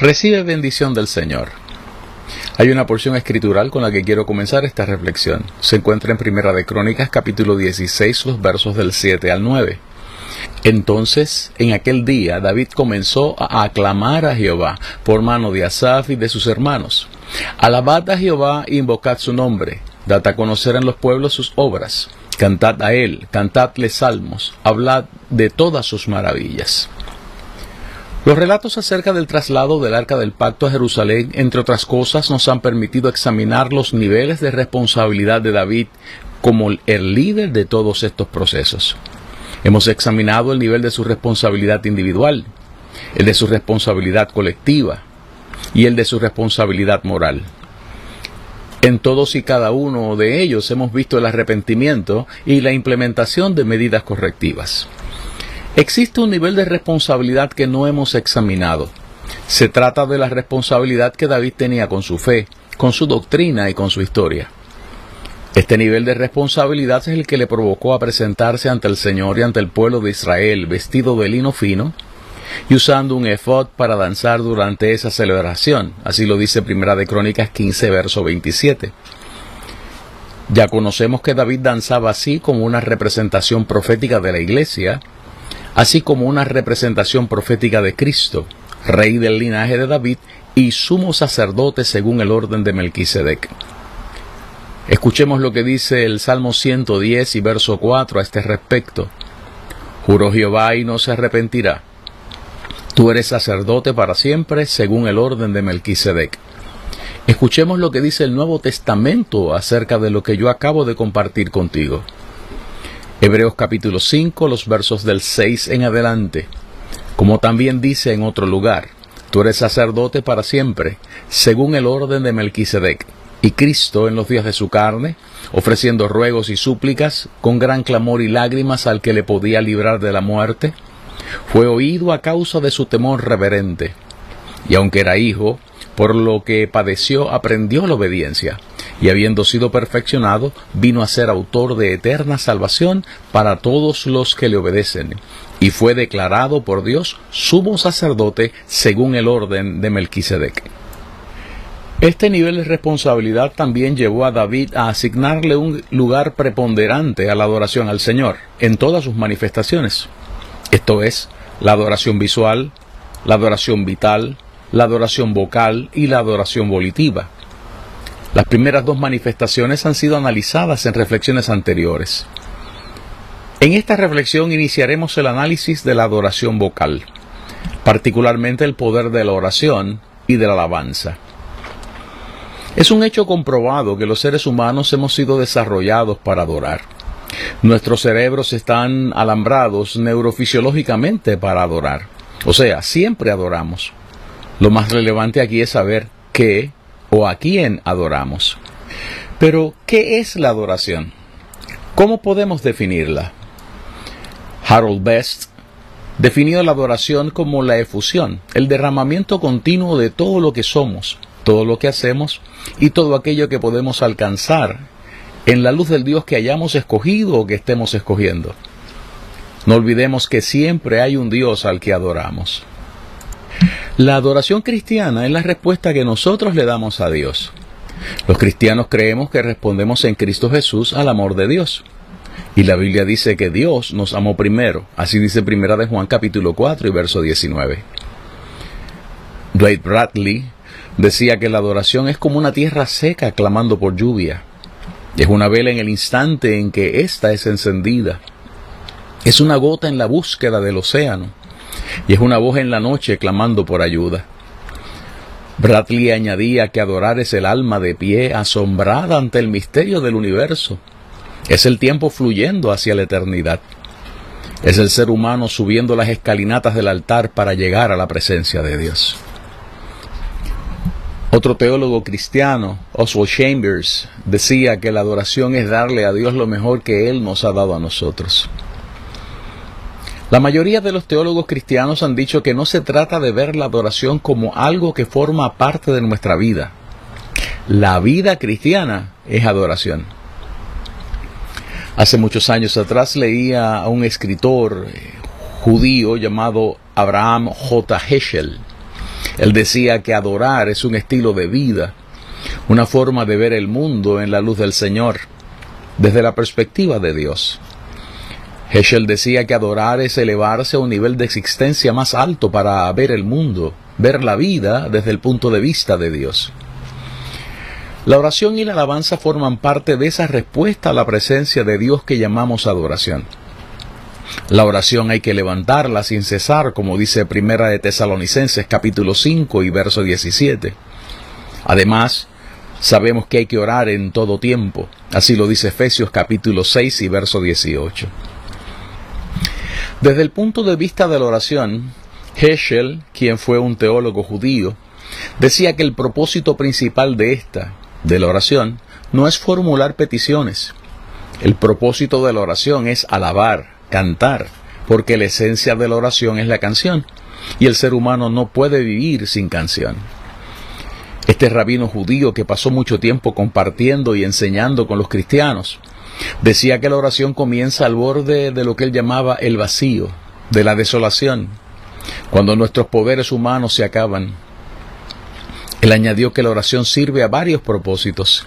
Recibe bendición del Señor. Hay una porción escritural con la que quiero comenzar esta reflexión. Se encuentra en Primera de Crónicas capítulo 16, los versos del 7 al 9. Entonces, en aquel día, David comenzó a aclamar a Jehová por mano de Asaf y de sus hermanos. Alabad a Jehová e invocad su nombre. Dad a conocer en los pueblos sus obras. Cantad a él, cantadle salmos, hablad de todas sus maravillas. Los relatos acerca del traslado del Arca del Pacto a Jerusalén, entre otras cosas, nos han permitido examinar los niveles de responsabilidad de David como el líder de todos estos procesos. Hemos examinado el nivel de su responsabilidad individual, el de su responsabilidad colectiva y el de su responsabilidad moral. En todos y cada uno de ellos hemos visto el arrepentimiento y la implementación de medidas correctivas. Existe un nivel de responsabilidad que no hemos examinado. Se trata de la responsabilidad que David tenía con su fe, con su doctrina y con su historia. Este nivel de responsabilidad es el que le provocó a presentarse ante el Señor y ante el pueblo de Israel vestido de lino fino y usando un efod para danzar durante esa celebración. Así lo dice Primera de Crónicas 15, verso 27. Ya conocemos que David danzaba así como una representación profética de la iglesia, así como una representación profética de Cristo, rey del linaje de David y sumo sacerdote según el orden de Melquisedec. Escuchemos lo que dice el Salmo 110 y verso 4 a este respecto. Juró Jehová y no se arrepentirá. Tú eres sacerdote para siempre según el orden de Melquisedec. Escuchemos lo que dice el Nuevo Testamento acerca de lo que yo acabo de compartir contigo. Hebreos capítulo 5, los versos del 6 en adelante. Como también dice en otro lugar, tú eres sacerdote para siempre, según el orden de Melquisedec. Y Cristo, en los días de su carne, ofreciendo ruegos y súplicas, con gran clamor y lágrimas al que le podía librar de la muerte, fue oído a causa de su temor reverente. Y aunque era hijo, por lo que padeció aprendió la obediencia y habiendo sido perfeccionado, vino a ser autor de eterna salvación para todos los que le obedecen, y fue declarado por Dios sumo sacerdote según el orden de Melquisedec. Este nivel de responsabilidad también llevó a David a asignarle un lugar preponderante a la adoración al Señor en todas sus manifestaciones. Esto es, la adoración visual, la adoración vital, la adoración vocal y la adoración volitiva. Las primeras dos manifestaciones han sido analizadas en reflexiones anteriores. En esta reflexión iniciaremos el análisis de la adoración vocal, particularmente el poder de la oración y de la alabanza. Es un hecho comprobado que los seres humanos hemos sido desarrollados para adorar. Nuestros cerebros están alambrados neurofisiológicamente para adorar. O sea, siempre adoramos. Lo más relevante aquí es saber qué o a quién adoramos. Pero, ¿qué es la adoración? ¿Cómo podemos definirla? Harold Best definió la adoración como la efusión, el derramamiento continuo de todo lo que somos, todo lo que hacemos y todo aquello que podemos alcanzar en la luz del Dios que hayamos escogido o que estemos escogiendo. No olvidemos que siempre hay un Dios al que adoramos. La adoración cristiana es la respuesta que nosotros le damos a Dios. Los cristianos creemos que respondemos en Cristo Jesús al amor de Dios. Y la Biblia dice que Dios nos amó primero. Así dice Primera de Juan capítulo 4 y verso 19. Dwight Bradley decía que la adoración es como una tierra seca clamando por lluvia. Es una vela en el instante en que ésta es encendida. Es una gota en la búsqueda del océano y es una voz en la noche clamando por ayuda. Bradley añadía que adorar es el alma de pie, asombrada ante el misterio del universo. Es el tiempo fluyendo hacia la eternidad. Es el ser humano subiendo las escalinatas del altar para llegar a la presencia de Dios. Otro teólogo cristiano, Oswald Chambers, decía que la adoración es darle a Dios lo mejor que Él nos ha dado a nosotros. La mayoría de los teólogos cristianos han dicho que no se trata de ver la adoración como algo que forma parte de nuestra vida. La vida cristiana es adoración. Hace muchos años atrás leía a un escritor eh, judío llamado Abraham J. Heschel él decía que adorar es un estilo de vida, una forma de ver el mundo en la luz del Señor, desde la perspectiva de Dios. Heschel decía que adorar es elevarse a un nivel de existencia más alto para ver el mundo, ver la vida desde el punto de vista de Dios. La oración y la alabanza forman parte de esa respuesta a la presencia de Dios que llamamos adoración. La oración hay que levantarla sin cesar, como dice Primera de Tesalonicenses capítulo 5 y verso 17. Además, sabemos que hay que orar en todo tiempo. Así lo dice Efesios capítulo 6 y verso 18. Desde el punto de vista de la oración, Heschel, quien fue un teólogo judío, decía que el propósito principal de esta, de la oración, no es formular peticiones. El propósito de la oración es alabar, cantar, porque la esencia de la oración es la canción, y el ser humano no puede vivir sin canción. Este rabino judío que pasó mucho tiempo compartiendo y enseñando con los cristianos, decía que la oración comienza al borde de lo que él llamaba el vacío, de la desolación, cuando nuestros poderes humanos se acaban. Él añadió que la oración sirve a varios propósitos.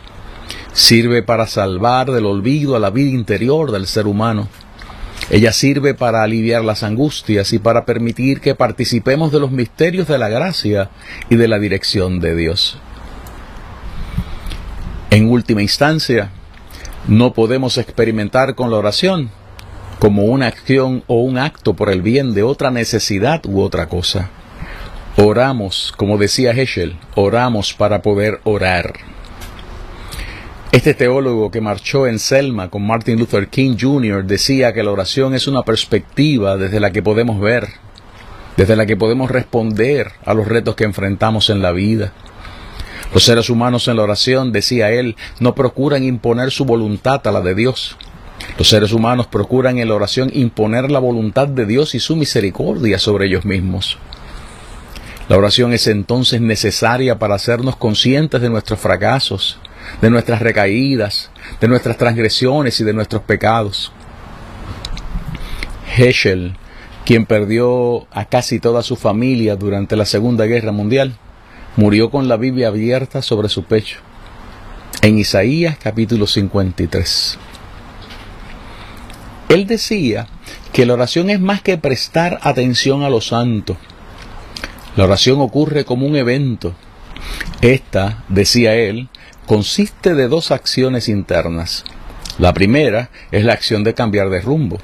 Sirve para salvar del olvido a la vida interior del ser humano ella sirve para aliviar las angustias y para permitir que participemos de los misterios de la gracia y de la dirección de Dios. En última instancia, no podemos experimentar con la oración como una acción o un acto por el bien de otra necesidad u otra cosa. Oramos, como decía Heschel, oramos para poder orar. Este teólogo que marchó en Selma con Martin Luther King Jr. decía que la oración es una perspectiva desde la que podemos ver, desde la que podemos responder a los retos que enfrentamos en la vida. Los seres humanos en la oración, decía él, no procuran imponer su voluntad a la de Dios. Los seres humanos procuran en la oración imponer la voluntad de Dios y su misericordia sobre ellos mismos. La oración es entonces necesaria para hacernos conscientes de nuestros fracasos, de nuestras recaídas, de nuestras transgresiones y de nuestros pecados. Heschel, quien perdió a casi toda su familia durante la Segunda Guerra Mundial, murió con la Biblia abierta sobre su pecho. En Isaías capítulo 53. Él decía que la oración es más que prestar atención a lo santo. La oración ocurre como un evento. Esta, decía él, consiste de dos acciones internas. La primera es la acción de cambiar de rumbo.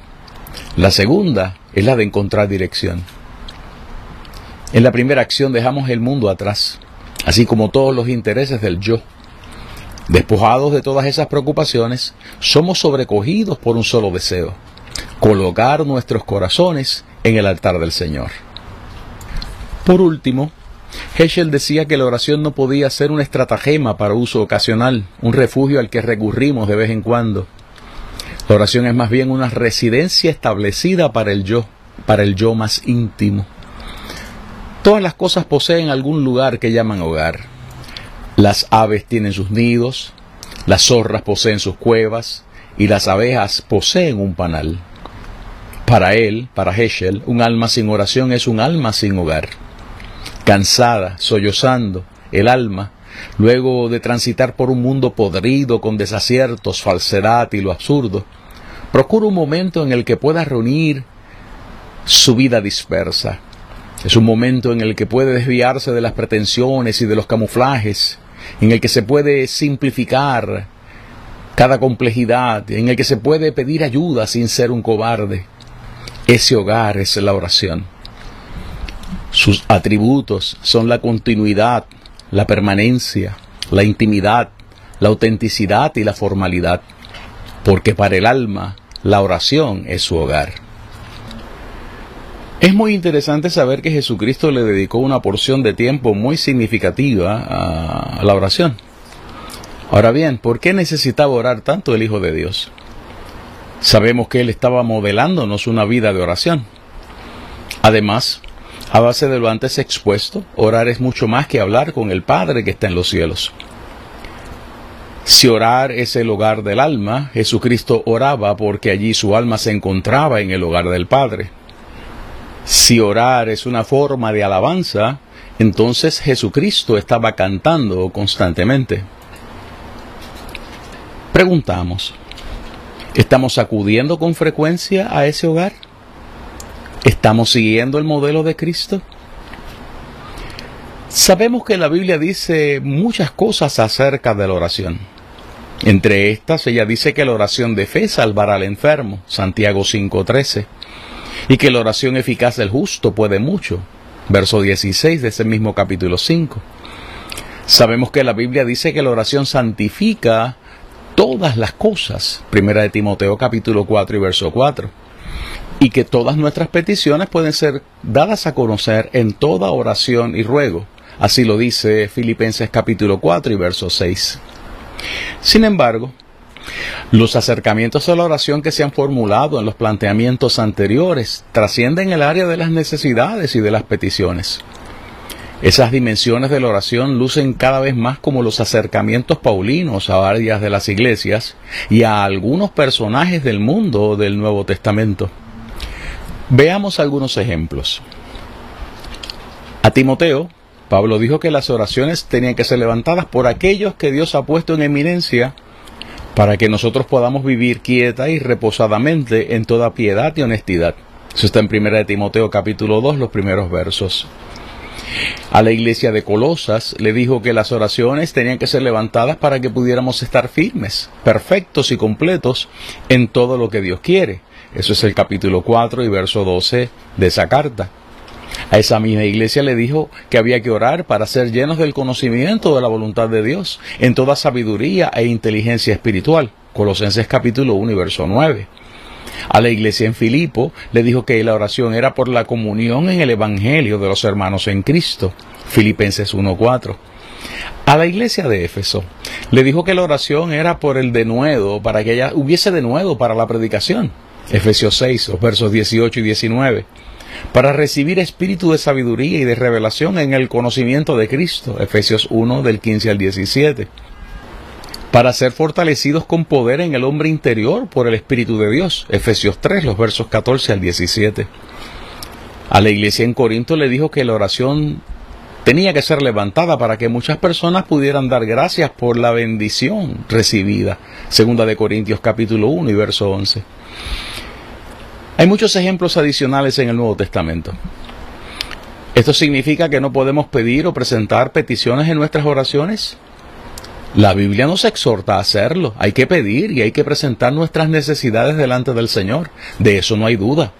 La segunda es la de encontrar dirección. En la primera acción dejamos el mundo atrás, así como todos los intereses del yo. Despojados de todas esas preocupaciones, somos sobrecogidos por un solo deseo, colocar nuestros corazones en el altar del Señor. Por último, Heschel decía que la oración no podía ser un estratagema para uso ocasional, un refugio al que recurrimos de vez en cuando. La oración es más bien una residencia establecida para el yo, para el yo más íntimo. Todas las cosas poseen algún lugar que llaman hogar. Las aves tienen sus nidos, las zorras poseen sus cuevas y las abejas poseen un panal. Para él, para Heschel, un alma sin oración es un alma sin hogar cansada, sollozando, el alma, luego de transitar por un mundo podrido con desaciertos, falsedad y lo absurdo, procura un momento en el que pueda reunir su vida dispersa. Es un momento en el que puede desviarse de las pretensiones y de los camuflajes, en el que se puede simplificar cada complejidad, en el que se puede pedir ayuda sin ser un cobarde. Ese hogar es la oración. Sus atributos son la continuidad, la permanencia, la intimidad, la autenticidad y la formalidad, porque para el alma la oración es su hogar. Es muy interesante saber que Jesucristo le dedicó una porción de tiempo muy significativa a la oración. Ahora bien, ¿por qué necesitaba orar tanto el Hijo de Dios? Sabemos que Él estaba modelándonos una vida de oración. Además, a base de lo antes expuesto, orar es mucho más que hablar con el Padre que está en los cielos. Si orar es el hogar del alma, Jesucristo oraba porque allí su alma se encontraba en el hogar del Padre. Si orar es una forma de alabanza, entonces Jesucristo estaba cantando constantemente. Preguntamos, ¿estamos acudiendo con frecuencia a ese hogar? ¿Estamos siguiendo el modelo de Cristo? Sabemos que la Biblia dice muchas cosas acerca de la oración. Entre estas, ella dice que la oración de fe salvará al enfermo, Santiago 5:13 y que la oración eficaz del justo puede mucho. Verso 16 de ese mismo capítulo 5. Sabemos que la Biblia dice que la oración santifica todas las cosas. Primera de Timoteo capítulo 4 y verso 4. Y que todas nuestras peticiones pueden ser dadas a conocer en toda oración y ruego. Así lo dice Filipenses capítulo 4 y verso 6. Sin embargo, los acercamientos a la oración que se han formulado en los planteamientos anteriores trascienden el área de las necesidades y de las peticiones. Esas dimensiones de la oración lucen cada vez más como los acercamientos paulinos a varias de las iglesias y a algunos personajes del mundo del Nuevo Testamento. Veamos algunos ejemplos. A Timoteo, Pablo dijo que las oraciones tenían que ser levantadas por aquellos que Dios ha puesto en eminencia para que nosotros podamos vivir quieta y reposadamente en toda piedad y honestidad. Eso está en 1 Timoteo capítulo 2, los primeros versos. A la iglesia de Colosas le dijo que las oraciones tenían que ser levantadas para que pudiéramos estar firmes, perfectos y completos en todo lo que Dios quiere. Eso es el capítulo 4 y verso 12 de esa carta. A esa misma iglesia le dijo que había que orar para ser llenos del conocimiento de la voluntad de Dios, en toda sabiduría e inteligencia espiritual. Colosenses capítulo 1 y verso 9. A la iglesia en Filipo le dijo que la oración era por la comunión en el Evangelio de los hermanos en Cristo. Filipenses 1.4. A la iglesia de Éfeso le dijo que la oración era por el denuedo, para que ella hubiese denuedo para la predicación. Efesios 6, versos 18 y 19 para recibir espíritu de sabiduría y de revelación en el conocimiento de Cristo, Efesios 1 del 15 al 17, para ser fortalecidos con poder en el hombre interior por el Espíritu de Dios, Efesios 3, los versos 14 al 17. A la iglesia en Corinto le dijo que la oración tenía que ser levantada para que muchas personas pudieran dar gracias por la bendición recibida, segunda de Corintios capítulo 1 y verso 11. Hay muchos ejemplos adicionales en el Nuevo Testamento. ¿Esto significa que no podemos pedir o presentar peticiones en nuestras oraciones? La Biblia nos exhorta a hacerlo. Hay que pedir y hay que presentar nuestras necesidades delante del Señor. De eso no hay duda.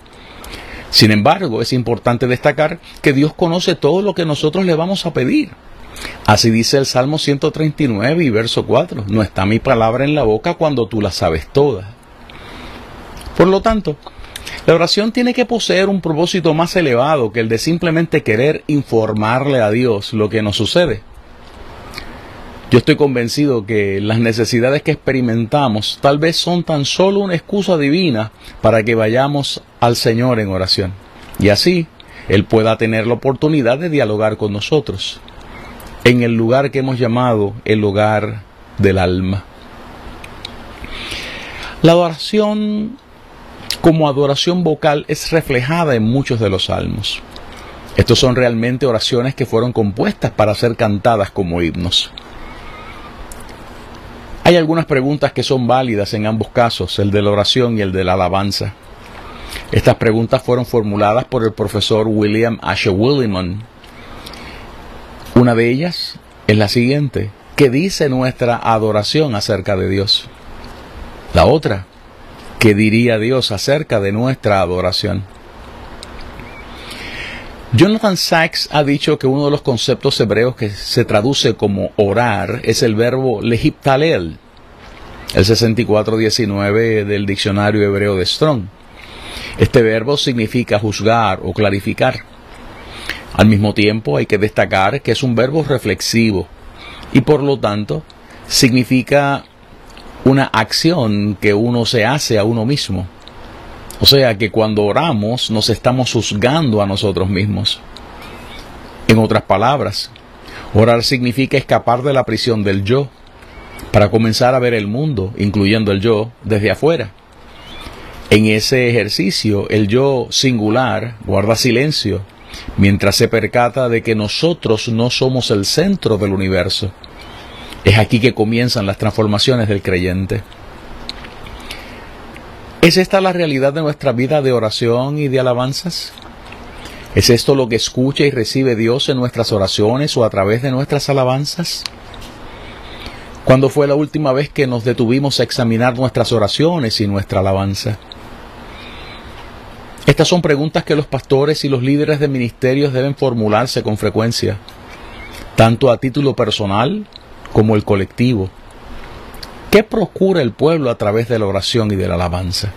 Sin embargo, es importante destacar que Dios conoce todo lo que nosotros le vamos a pedir. Así dice el Salmo 139 y verso 4. No está mi palabra en la boca cuando tú la sabes toda. Por lo tanto, la oración tiene que poseer un propósito más elevado que el de simplemente querer informarle a Dios lo que nos sucede. Yo estoy convencido que las necesidades que experimentamos tal vez son tan solo una excusa divina para que vayamos al Señor en oración. Y así Él pueda tener la oportunidad de dialogar con nosotros en el lugar que hemos llamado el lugar del alma. La oración como adoración vocal es reflejada en muchos de los salmos. Estos son realmente oraciones que fueron compuestas para ser cantadas como himnos. Hay algunas preguntas que son válidas en ambos casos, el de la oración y el de la alabanza. Estas preguntas fueron formuladas por el profesor William Asher Williman. Una de ellas es la siguiente. ¿Qué dice nuestra adoración acerca de Dios? La otra, ¿Qué diría Dios acerca de nuestra adoración? Jonathan Sachs ha dicho que uno de los conceptos hebreos que se traduce como orar es el verbo lehiptalel, el 6419 del diccionario hebreo de Strong. Este verbo significa juzgar o clarificar. Al mismo tiempo hay que destacar que es un verbo reflexivo y por lo tanto significa una acción que uno se hace a uno mismo. O sea que cuando oramos nos estamos juzgando a nosotros mismos. En otras palabras, orar significa escapar de la prisión del yo para comenzar a ver el mundo, incluyendo el yo, desde afuera. En ese ejercicio, el yo singular guarda silencio mientras se percata de que nosotros no somos el centro del universo. Es aquí que comienzan las transformaciones del creyente. ¿Es esta la realidad de nuestra vida de oración y de alabanzas? ¿Es esto lo que escucha y recibe Dios en nuestras oraciones o a través de nuestras alabanzas? ¿Cuándo fue la última vez que nos detuvimos a examinar nuestras oraciones y nuestra alabanza? Estas son preguntas que los pastores y los líderes de ministerios deben formularse con frecuencia, tanto a título personal como el colectivo. ¿Qué procura el pueblo a través de la oración y de la alabanza?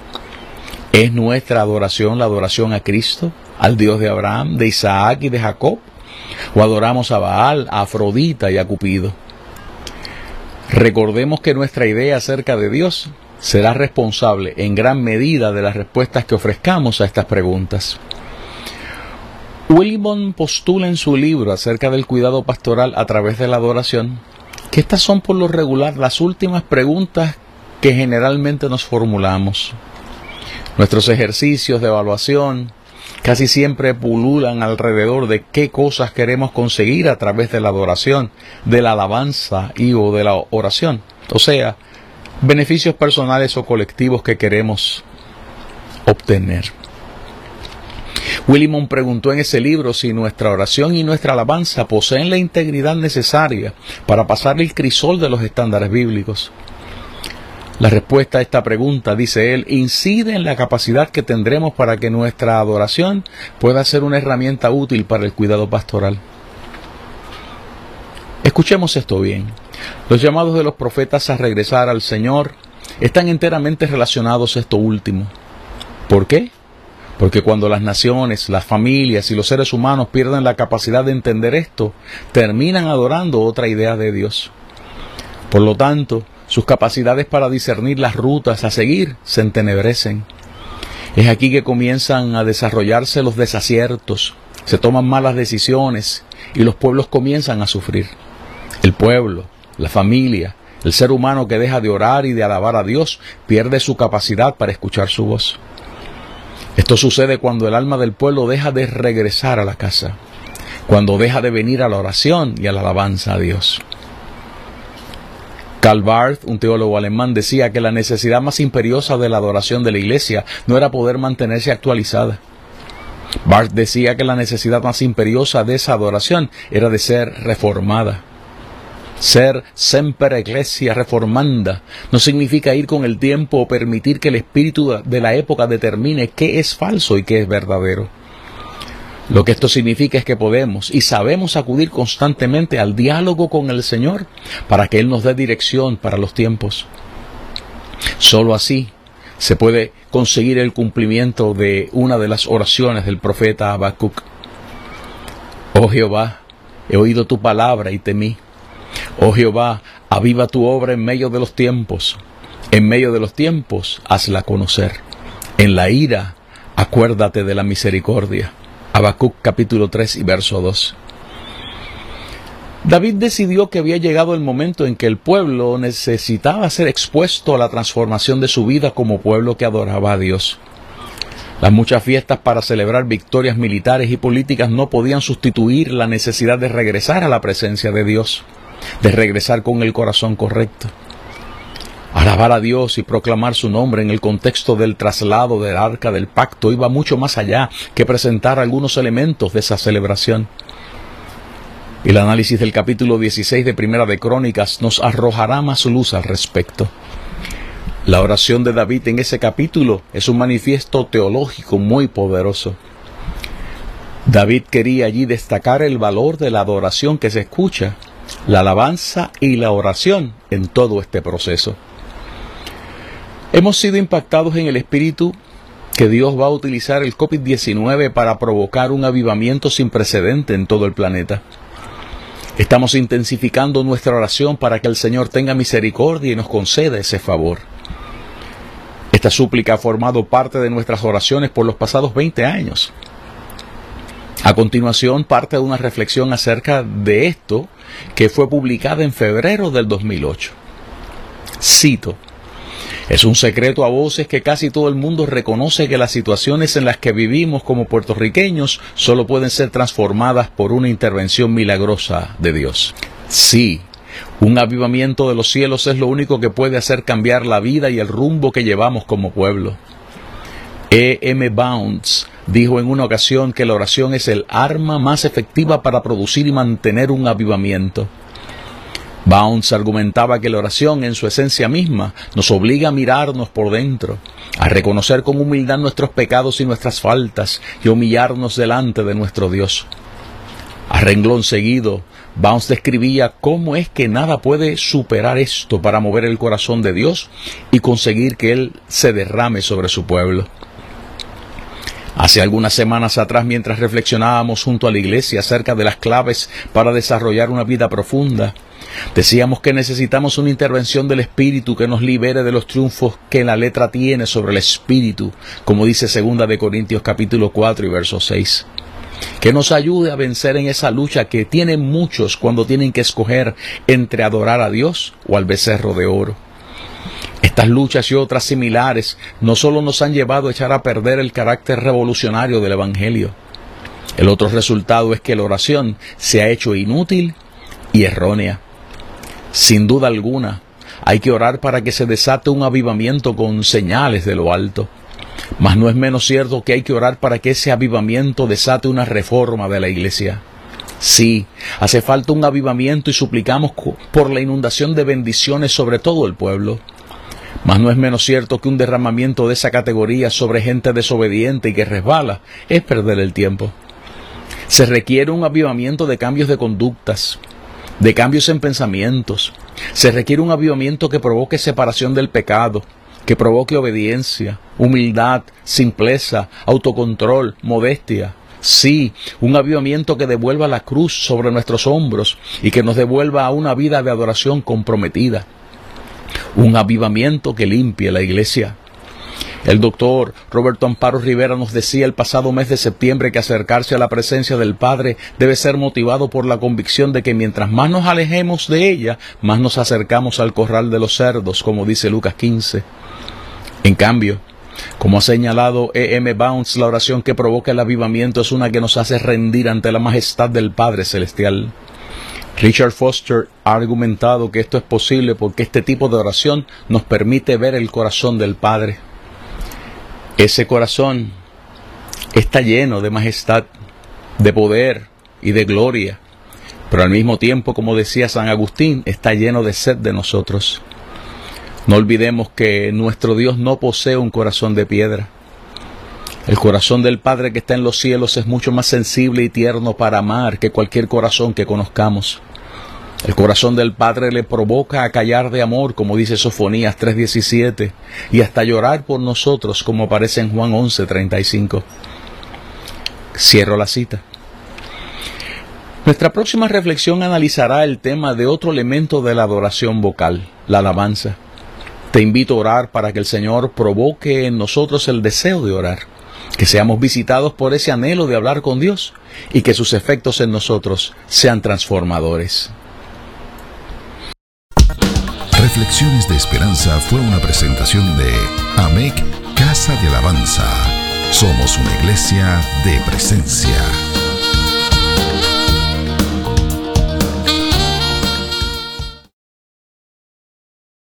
¿Es nuestra adoración la adoración a Cristo, al Dios de Abraham, de Isaac y de Jacob? ¿O adoramos a Baal, a Afrodita y a Cupido? Recordemos que nuestra idea acerca de Dios será responsable en gran medida de las respuestas que ofrezcamos a estas preguntas. Willimon postula en su libro acerca del cuidado pastoral a través de la adoración que estas son por lo regular las últimas preguntas que generalmente nos formulamos. Nuestros ejercicios de evaluación casi siempre pululan alrededor de qué cosas queremos conseguir a través de la adoración, de la alabanza y o de la oración. O sea, beneficios personales o colectivos que queremos obtener. Willimon preguntó en ese libro si nuestra oración y nuestra alabanza poseen la integridad necesaria para pasar el crisol de los estándares bíblicos. La respuesta a esta pregunta, dice él, incide en la capacidad que tendremos para que nuestra adoración pueda ser una herramienta útil para el cuidado pastoral. Escuchemos esto bien. Los llamados de los profetas a regresar al Señor están enteramente relacionados a esto último. ¿Por qué? Porque cuando las naciones, las familias y los seres humanos pierden la capacidad de entender esto, terminan adorando otra idea de Dios. Por lo tanto, sus capacidades para discernir las rutas a seguir se entenebrecen. Es aquí que comienzan a desarrollarse los desaciertos, se toman malas decisiones y los pueblos comienzan a sufrir. El pueblo, la familia, el ser humano que deja de orar y de alabar a Dios pierde su capacidad para escuchar su voz. Esto sucede cuando el alma del pueblo deja de regresar a la casa, cuando deja de venir a la oración y a la alabanza a Dios. Karl Barth, un teólogo alemán, decía que la necesidad más imperiosa de la adoración de la iglesia no era poder mantenerse actualizada. Barth decía que la necesidad más imperiosa de esa adoración era de ser reformada. Ser semper ecclesia reformanda no significa ir con el tiempo o permitir que el espíritu de la época determine qué es falso y qué es verdadero. Lo que esto significa es que podemos y sabemos acudir constantemente al diálogo con el Señor para que Él nos dé dirección para los tiempos. Solo así se puede conseguir el cumplimiento de una de las oraciones del profeta Habacuc. Oh Jehová, he oído tu palabra y temí. Oh Jehová, aviva tu obra en medio de los tiempos. En medio de los tiempos, hazla conocer. En la ira, acuérdate de la misericordia. Capítulo 3 y verso 2. David decidió que había llegado el momento en que el pueblo necesitaba ser expuesto a la transformación de su vida como pueblo que adoraba a Dios. Las muchas fiestas para celebrar victorias militares y políticas no podían sustituir la necesidad de regresar a la presencia de Dios de regresar con el corazón correcto. Alabar a Dios y proclamar su nombre en el contexto del traslado del arca del pacto iba mucho más allá que presentar algunos elementos de esa celebración. El análisis del capítulo 16 de Primera de Crónicas nos arrojará más luz al respecto. La oración de David en ese capítulo es un manifiesto teológico muy poderoso. David quería allí destacar el valor de la adoración que se escucha, la alabanza y la oración en todo este proceso. Hemos sido impactados en el espíritu que Dios va a utilizar el COVID-19 para provocar un avivamiento sin precedente en todo el planeta. Estamos intensificando nuestra oración para que el Señor tenga misericordia y nos conceda ese favor. Esta súplica ha formado parte de nuestras oraciones por los pasados 20 años. A continuación, parte de una reflexión acerca de esto que fue publicada en febrero del 2008. Cito, es un secreto a voces que casi todo el mundo reconoce que las situaciones en las que vivimos como puertorriqueños solo pueden ser transformadas por una intervención milagrosa de Dios. Sí, un avivamiento de los cielos es lo único que puede hacer cambiar la vida y el rumbo que llevamos como pueblo. E. M. Bounds dijo en una ocasión que la oración es el arma más efectiva para producir y mantener un avivamiento. Bounds argumentaba que la oración en su esencia misma nos obliga a mirarnos por dentro, a reconocer con humildad nuestros pecados y nuestras faltas y humillarnos delante de nuestro Dios. A renglón seguido, Bounds describía cómo es que nada puede superar esto para mover el corazón de Dios y conseguir que Él se derrame sobre su pueblo. Hace algunas semanas atrás, mientras reflexionábamos junto a la iglesia acerca de las claves para desarrollar una vida profunda, decíamos que necesitamos una intervención del Espíritu que nos libere de los triunfos que la letra tiene sobre el Espíritu, como dice segunda de Corintios capítulo 4 y verso 6 que nos ayude a vencer en esa lucha que tienen muchos cuando tienen que escoger entre adorar a Dios o al becerro de oro. Estas luchas y otras similares no solo nos han llevado a echar a perder el carácter revolucionario del Evangelio, el otro resultado es que la oración se ha hecho inútil y errónea. Sin duda alguna, hay que orar para que se desate un avivamiento con señales de lo alto. Mas no es menos cierto que hay que orar para que ese avivamiento desate una reforma de la iglesia. Sí, hace falta un avivamiento y suplicamos por la inundación de bendiciones sobre todo el pueblo. Mas no es menos cierto que un derramamiento de esa categoría sobre gente desobediente y que resbala es perder el tiempo. Se requiere un avivamiento de cambios de conductas, de cambios en pensamientos. Se requiere un avivamiento que provoque separación del pecado, que provoque obediencia, humildad, simpleza, autocontrol, modestia. Sí, un avivamiento que devuelva la cruz sobre nuestros hombros y que nos devuelva a una vida de adoración comprometida un avivamiento que limpie la iglesia. El doctor Roberto Amparo Rivera nos decía el pasado mes de septiembre que acercarse a la presencia del Padre debe ser motivado por la convicción de que mientras más nos alejemos de ella, más nos acercamos al corral de los cerdos, como dice Lucas 15. En cambio, como ha señalado E. M. Bounds, la oración que provoca el avivamiento es una que nos hace rendir ante la majestad del Padre Celestial. Richard Foster ha argumentado que esto es posible porque este tipo de oración nos permite ver el corazón del Padre. Ese corazón está lleno de majestad, de poder y de gloria, pero al mismo tiempo, como decía San Agustín, está lleno de sed de nosotros. No olvidemos que nuestro Dios no posee un corazón de piedra. El corazón del Padre que está en los cielos es mucho más sensible y tierno para amar que cualquier corazón que conozcamos. El corazón del Padre le provoca a callar de amor, como dice Sofonías 3:17, y hasta llorar por nosotros, como aparece en Juan 11:35. Cierro la cita. Nuestra próxima reflexión analizará el tema de otro elemento de la adoración vocal, la alabanza. Te invito a orar para que el Señor provoque en nosotros el deseo de orar que seamos visitados por ese anhelo de hablar con Dios y que sus efectos en nosotros sean transformadores. Reflexiones de Esperanza fue una presentación de AMEC Casa de Alabanza. Somos una iglesia de presencia.